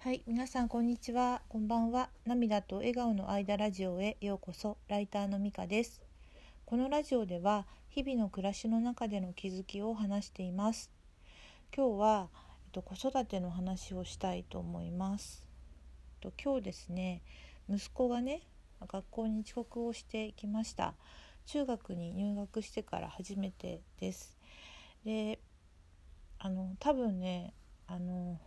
はい、皆さんこんにちは、こんばんは。涙と笑顔の間ラジオへようこそ。ライターのみかです。このラジオでは日々の暮らしの中での気づきを話しています。今日はえっと子育ての話をしたいと思います。えっと今日ですね、息子がね学校に遅刻をしてきました。中学に入学してから初めてです。で、あの多分ね、あの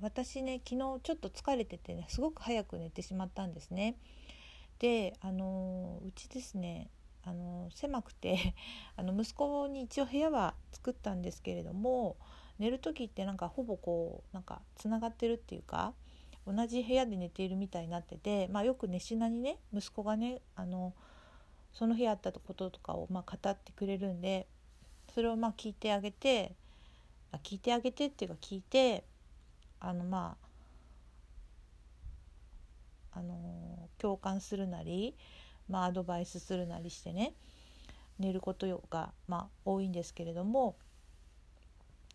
私ね昨日ちょっと疲れててねすごく早く寝てしまったんですね。であのうちですねあの狭くて あの息子に一応部屋は作ったんですけれども寝る時ってなんかほぼこうなんかつながってるっていうか同じ部屋で寝ているみたいになってて、まあ、よく寝しなにね息子がねあのその部屋あったこととかをま語ってくれるんでそれをま聞いてあげて聞いてあげてっていうか聞いてあのまああの共感するなり、まあ、アドバイスするなりしてね寝ることが、まあ、多いんですけれども、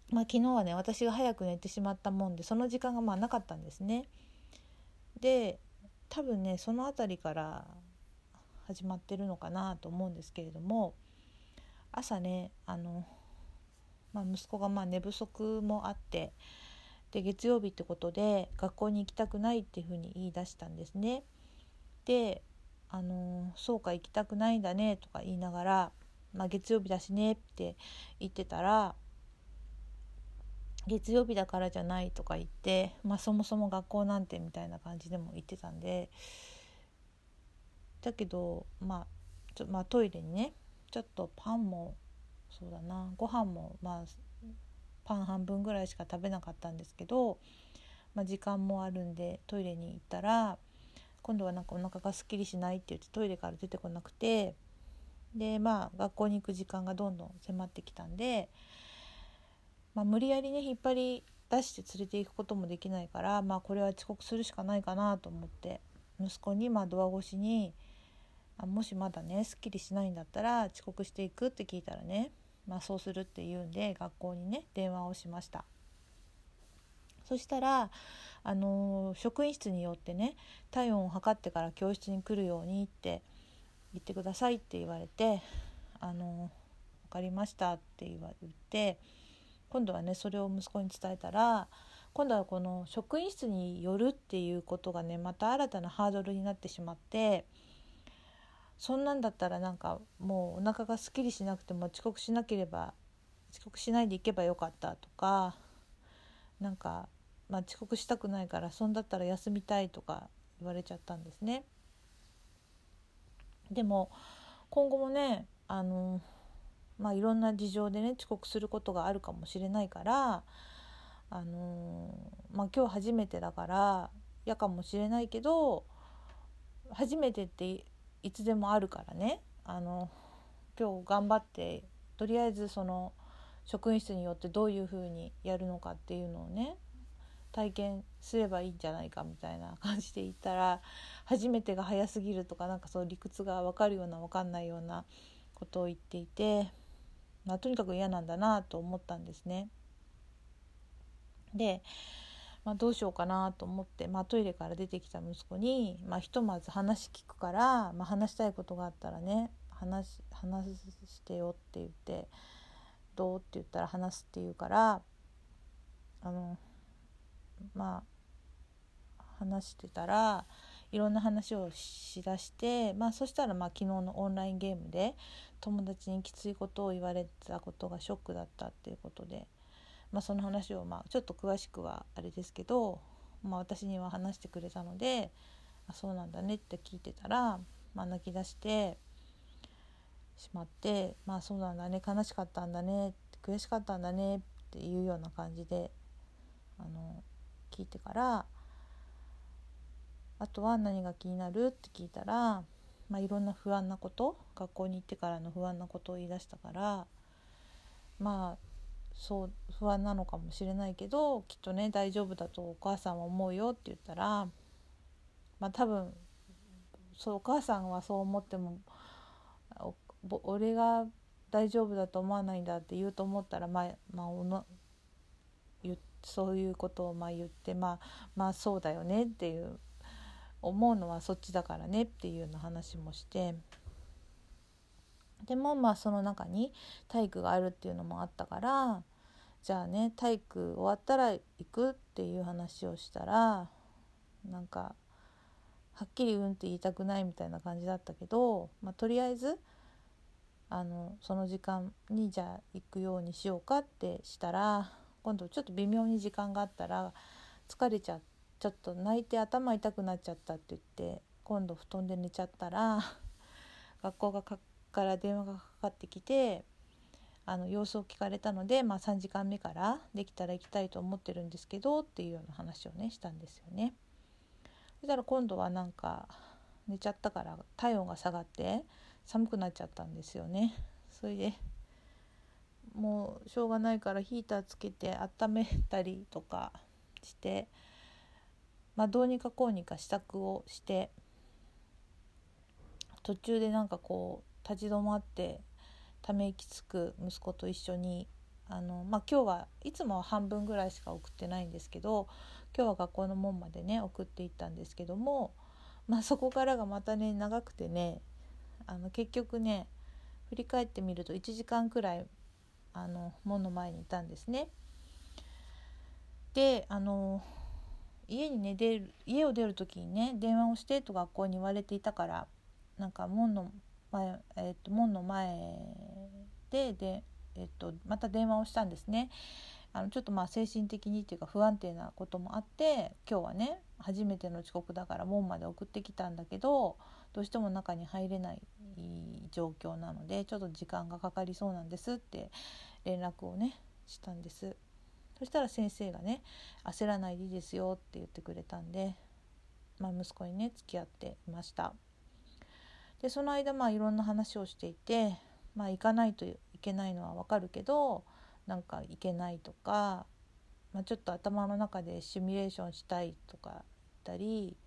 まあ、昨日はね私が早く寝てしまったもんでその時間がまあなかったんですね。で多分ねその辺りから始まってるのかなと思うんですけれども朝ねあの、まあ、息子がまあ寝不足もあってで月曜日ってことで学校に行きたくないっていうふうに言い出したんですね。であのそうか行きたくないんだねとか言いながら、まあ、月曜日だしねって言ってたら月曜日だからじゃないとか言って、まあ、そもそも学校なんてみたいな感じでも言ってたんでだけど、まあちょまあ、トイレにねちょっとパンもそうだなご飯もまあパン半分ぐらいしか食べなかったんですけど、まあ、時間もあるんでトイレに行ったら今度はなんかお腹がすっきりしないって言ってトイレから出てこなくてでまあ学校に行く時間がどんどん迫ってきたんで、まあ、無理やりね引っ張り出して連れて行くこともできないから、まあ、これは遅刻するしかないかなと思って息子にまあドア越しにあもしまだねすっきりしないんだったら遅刻していくって聞いたらねまあ、そうするって言うんで学校にね電話をしました。そしたら、あの、職員室によってね体温を測ってから教室に来るようにって言ってくださいって言われて「あのー、分かりました」って言われて今度はねそれを息子に伝えたら今度はこの職員室によるっていうことがねまた新たなハードルになってしまってそんなんだったらなんかもうお腹がすっきりしなくても遅刻しなければ遅刻しないで行けばよかったとかなんか、まあ、遅刻したくないからそんだったら休みたいとか言われちゃったんですね。でも今後もねあの、まあ、いろんな事情でね遅刻することがあるかもしれないからあの、まあ、今日初めてだから嫌かもしれないけど初めてっていつでもあるからねあの今日頑張ってとりあえずその職員室によってどういうふうにやるのかっていうのをね体験すればいいんじゃないかみたいな感じで言ったら初めてが早すぎるとかなんかそう理屈が分かるような分かんないようなことを言っていて、まあ、とにかく嫌なんだなと思ったんですね。でまあ、どうしようかなと思って、まあ、トイレから出てきた息子に、まあ、ひとまず話聞くから、まあ、話したいことがあったらね話話してよって言って「どう?」って言ったら話すって言うからあのまあ話してたらいろんな話をしだして、まあ、そしたらまあ昨日のオンラインゲームで友達にきついことを言われたことがショックだったっていうことで。まあ、その話をまあちょっと詳しくはあれですけど、まあ、私には話してくれたのであそうなんだねって聞いてたら、まあ、泣き出してしまって「まあそうなんだね悲しかったんだね悔しかったんだね」っていうような感じであの聞いてから「あとは何が気になる?」って聞いたら、まあ、いろんな不安なこと学校に行ってからの不安なことを言い出したからまあそう不安なのかもしれないけどきっとね大丈夫だとお母さんは思うよって言ったらまあ多分そうお母さんはそう思っても俺が大丈夫だと思わないんだって言うと思ったらまあ、まあ、おのそういうことをまあ言ってまあまあそうだよねっていう思うのはそっちだからねっていうような話もしてでもまあその中に体育があるっていうのもあったからじゃあね体育終わったら行くっていう話をしたらなんかはっきり「うん」って言いたくないみたいな感じだったけど、まあ、とりあえずあのその時間にじゃあ行くようにしようかってしたら今度ちょっと微妙に時間があったら疲れちゃって。ちょっと泣いて頭痛くなっちゃったって言って今度布団で寝ちゃったら学校がから電話がかかってきてあの様子を聞かれたので、まあ、3時間目からできたら行きたいと思ってるんですけどっていうような話をねしたんですよね。そしたら今度はなんか寝ちゃったから体温が下がって寒くなっちゃったんですよね。それでもうしょうがないからヒーターつけて温めたりとかしてまあ、どうにかこうにか支度をして途中でなんかこう立ち止まってため息つく息子と一緒にあの、まあ、今日はいつもは半分ぐらいしか送ってないんですけど今日は学校の門までね送っていったんですけども、まあ、そこからがまたね長くてねあの結局ね振り返ってみると1時間くらいあの門の前にいたんですね。であの家にね出る家を出る時にね電話をしてと学校に言われていたからなんか門の前,、えー、と門の前でで、えー、とまた電話をしたんですね。あのちょっとまあ精神的にっていうか不安定なこともあって今日はね初めての遅刻だから門まで送ってきたんだけどどうしても中に入れない状況なのでちょっと時間がかかりそうなんですって連絡をねしたんです。そしたら先生がね「焦らないでいいですよ」って言ってくれたんで、まあ、息子にね付き合っていましたでその間まあいろんな話をしていてまあ行かないといけないのはわかるけどなんか行けないとか、まあ、ちょっと頭の中でシミュレーションしたいとか言ったり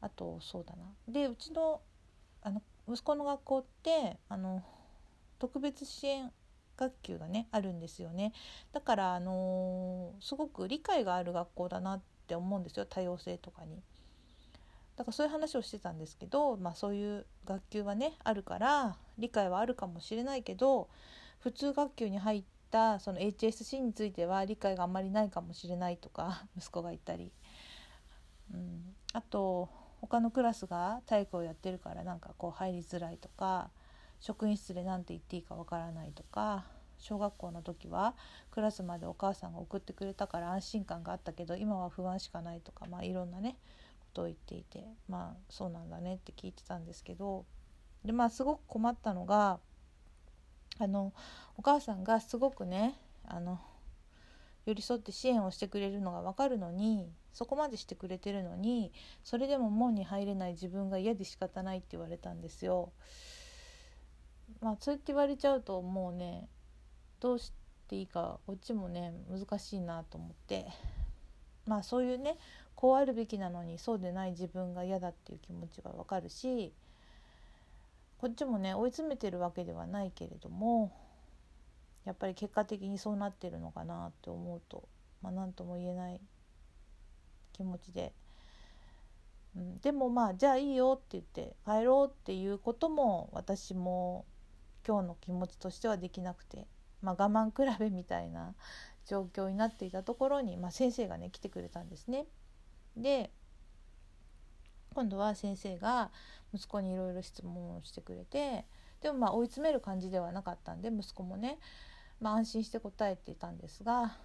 あとそうだなでうちのあの息子の学校ってあの特別支援学級がねあるんですよねだからあのー、すごく理解がある学校だなって思うんですよ多様性とかに。だからそういう話をしてたんですけど、まあ、そういう学級はねあるから理解はあるかもしれないけど普通学級に入ったその HSC については理解があんまりないかもしれないとか 息子が言ったり、うん、あと他のクラスが体育をやってるからなんかこう入りづらいとか職員室で何て言っていいかわからないとか小学校の時はクラスまでお母さんが送ってくれたから安心感があったけど今は不安しかないとか、まあ、いろんなねことを言っていてまあそうなんだねって聞いてたんですけどでまあすごく困ったのがあのお母さんがすごくねあの寄り添って支援をしてくれるのが分かるのにそこまでしてくれてるのにそれでも門に入れない自分が嫌で仕方ないって言われたんですよ。まあそうやって言われちゃうともうねどうしていいかこっちもね難しいなと思ってまあそういうねこうあるべきなのにそうでない自分が嫌だっていう気持ちはわかるしこっちもね追い詰めてるわけではないけれどもやっぱり結果的にそうなってるのかなって思うと、まあ、何とも言えない気持ちでうん、でもまあじゃあいいよって言って帰ろうっていうことも私も今日の気持ちとしてはできなくて、まあ、我慢比べみたいな状況になっていたところに、まあ、先生がね来てくれたんですね。で今度は先生が息子にいろいろ質問をしてくれてでもまあ追い詰める感じではなかったんで息子もね、まあ、安心して答えていたんですが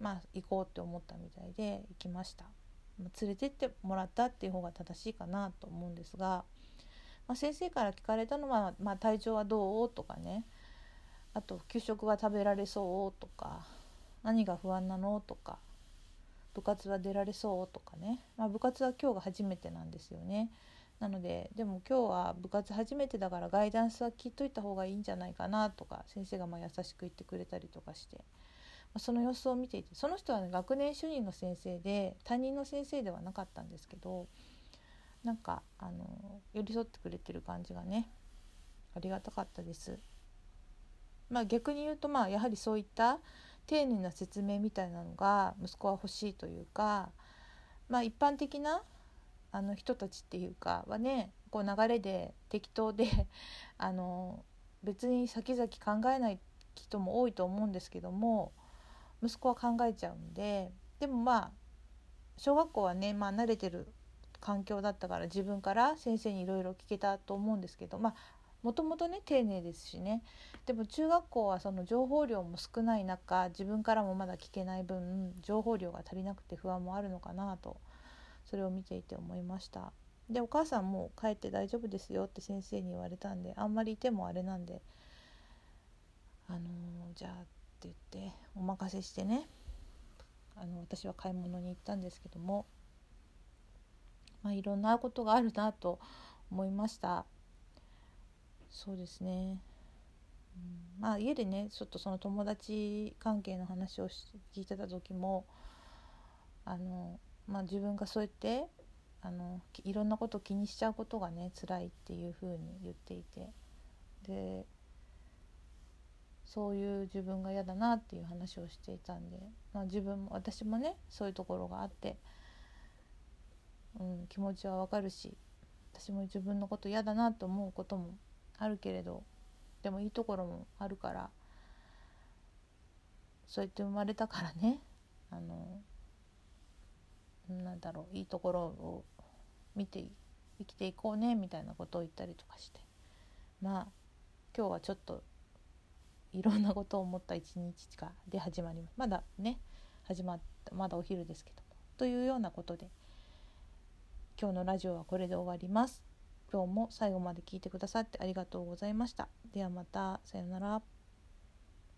まあ行こうって思ったみたいで行きました。ま連れてってもらったっていう方が正しいかなと思うんですが、まあ、先生から聞かれたのは、まあ、体調はどうとかねあと給食は食べられそうとか何が不安なのとか部活は出られそうとかね、まあ、部活は今日が初めてなんですよね。なのででも今日は部活初めてだからガイダンスは聞いといた方がいいんじゃないかなとか先生がま優しく言ってくれたりとかしてまその様子を見ていてその人は、ね、学年主任の先生で担任の先生ではなかったんですけどなんかあの寄り添ってくれてる感じがねありがたかったです。まあ、逆に言うとまあやはりそういった丁寧な説明みたいなのが息子は欲しいというかまあ一般的なあの人たちっていうかはねこう流れで適当で あの別に先々考えない人も多いと思うんですけども息子は考えちゃうんででもまあ小学校はね、まあ、慣れてる環境だったから自分から先生にいろいろ聞けたと思うんですけどまあもともとね丁寧ですしね。でも中学校はその情報量も少ない中自分からもまだ聞けない分情報量が足りなくて不安もあるのかなとそれを見ていて思いました。でお母さんも帰って大丈夫ですよって先生に言われたんであんまりいてもあれなんであのー、じゃあって言ってお任せしてねあの私は買い物に行ったんですけども、まあ、いろんなことがあるなと思いました。そうですね、うん、まあ家でねちょっとその友達関係の話を聞いてた時もあの、まあ、自分がそうやってあのいろんなこと気にしちゃうことがね辛いっていうふうに言っていて。でそういう自分が嫌だなっていう話をしていたんで、まあ、自分も私もねそういうところがあって、うん、気持ちはわかるし私も自分のこと嫌だなと思うこともあるけれどでもいいところもあるからそうやって生まれたからね。あのなんだろういいところを見て生きていこうねみたいなことを言ったりとかして。まあ今日はちょっといろんなことを思った一日かで始まります。まだね始まったまだお昼ですけどというようなことで今日のラジオはこれで終わります。今日も最後まで聞いてくださってありがとうございました。ではまた。さようなら。